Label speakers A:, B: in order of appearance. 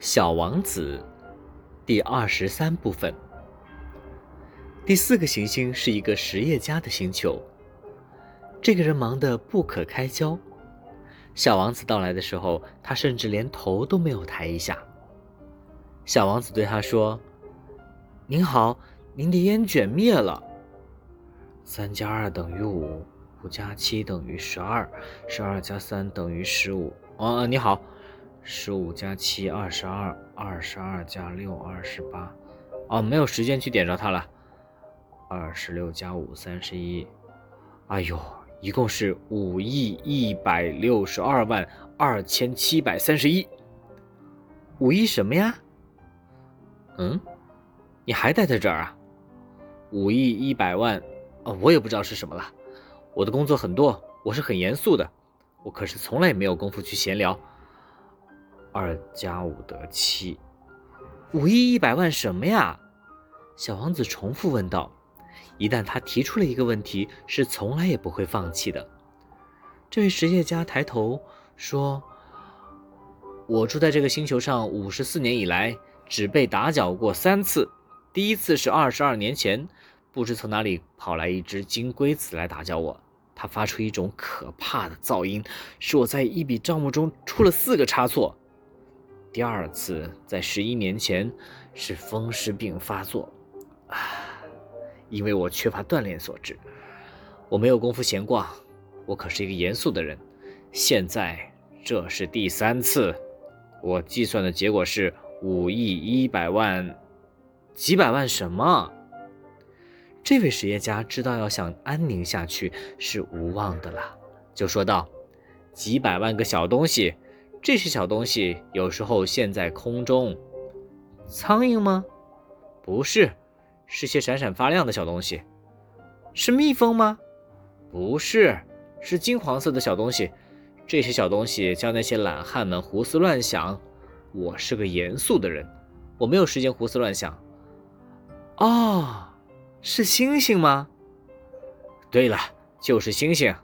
A: 小王子第二十三部分。第四个行星是一个实业家的星球。这个人忙得不可开交。小王子到来的时候，他甚至连头都没有抬一下。小王子对他说：“您好，您的烟卷灭了。三加二等于五，五加七等于十二，十二加三等于十五。哦，你好。”十五加七，二十二；二十二加六，二十八。哦，没有时间去点着它了。二十六加五，三十一。哎呦，一共是五亿一百六十二万二千七百三十一。五亿什么呀？嗯，你还待在这儿啊？五亿一百万，哦，我也不知道是什么了。我的工作很多，我是很严肃的，我可是从来没有功夫去闲聊。二加五得七，五亿一百万什么呀？小王子重复问道。一旦他提出了一个问题，是从来也不会放弃的。这位实业家抬头说：“我住在这个星球上五十四年以来，只被打搅过三次。第一次是二十二年前，不知从哪里跑来一只金龟子来打搅我，它发出一种可怕的噪音，使我在一笔账目中出了四个差错。”第二次在十一年前是风湿病发作，啊，因为我缺乏锻炼所致，我没有功夫闲逛，我可是一个严肃的人。现在这是第三次，我计算的结果是五亿一百万，几百万什么？这位实业家知道要想安宁下去是无望的了，就说道：“几百万个小东西。”这些小东西有时候现在空中，苍蝇吗？不是，是些闪闪发亮的小东西。是蜜蜂吗？不是，是金黄色的小东西。这些小东西叫那些懒汉们胡思乱想。我是个严肃的人，我没有时间胡思乱想。哦，是星星吗？对了，就是星星。